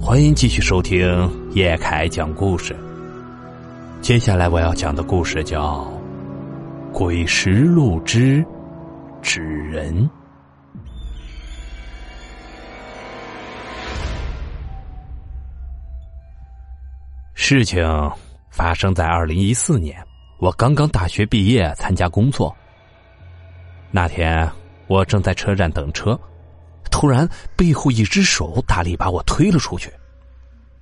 欢迎继续收听叶凯讲故事。接下来我要讲的故事叫《鬼石路之纸人》。事情发生在二零一四年，我刚刚大学毕业，参加工作。那天我正在车站等车。突然，背后一只手大力把我推了出去，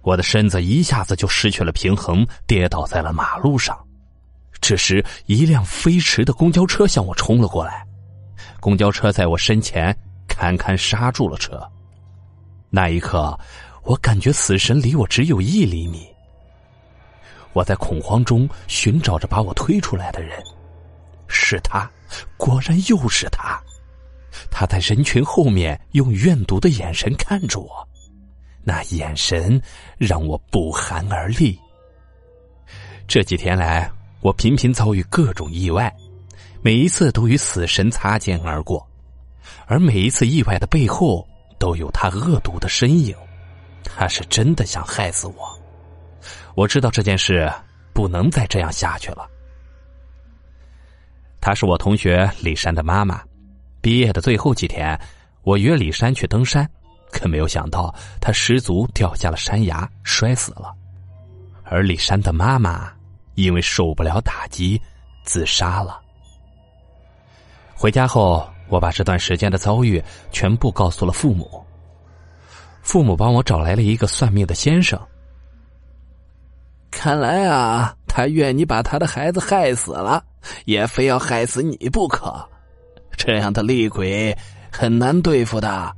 我的身子一下子就失去了平衡，跌倒在了马路上。这时，一辆飞驰的公交车向我冲了过来，公交车在我身前堪堪刹住了车。那一刻，我感觉死神离我只有一厘米。我在恐慌中寻找着把我推出来的人，是他，果然又是他。他在人群后面用怨毒的眼神看着我，那眼神让我不寒而栗。这几天来，我频频遭遇各种意外，每一次都与死神擦肩而过，而每一次意外的背后都有他恶毒的身影。他是真的想害死我。我知道这件事不能再这样下去了。她是我同学李珊的妈妈。毕业的最后几天，我约李山去登山，可没有想到他失足掉下了山崖，摔死了。而李山的妈妈因为受不了打击，自杀了。回家后，我把这段时间的遭遇全部告诉了父母。父母帮我找来了一个算命的先生。看来啊，他怨你把他的孩子害死了，也非要害死你不可。这样的厉鬼很难对付的，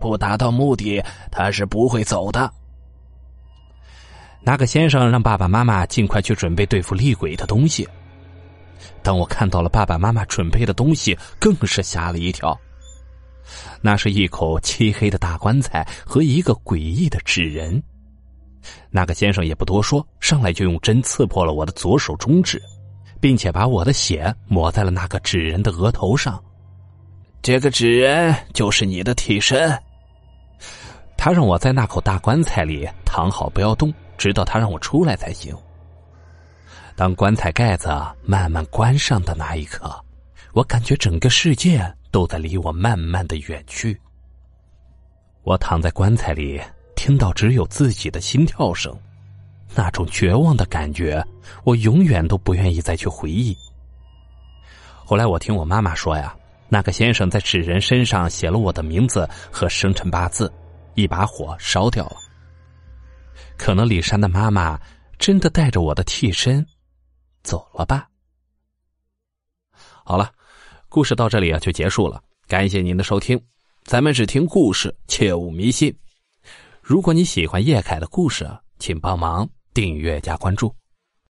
不达到目的，他是不会走的。那个先生让爸爸妈妈尽快去准备对付厉鬼的东西。当我看到了爸爸妈妈准备的东西，更是吓了一跳。那是一口漆黑的大棺材和一个诡异的纸人。那个先生也不多说，上来就用针刺破了我的左手中指，并且把我的血抹在了那个纸人的额头上。这个纸人就是你的替身。他让我在那口大棺材里躺好，不要动，直到他让我出来才行。当棺材盖子慢慢关上的那一刻，我感觉整个世界都在离我慢慢的远去。我躺在棺材里，听到只有自己的心跳声，那种绝望的感觉，我永远都不愿意再去回忆。后来我听我妈妈说呀。那个先生在纸人身上写了我的名字和生辰八字，一把火烧掉了。可能李珊的妈妈真的带着我的替身走了吧？好了，故事到这里啊就结束了。感谢您的收听，咱们只听故事，切勿迷信。如果你喜欢叶凯的故事，请帮忙订阅加关注。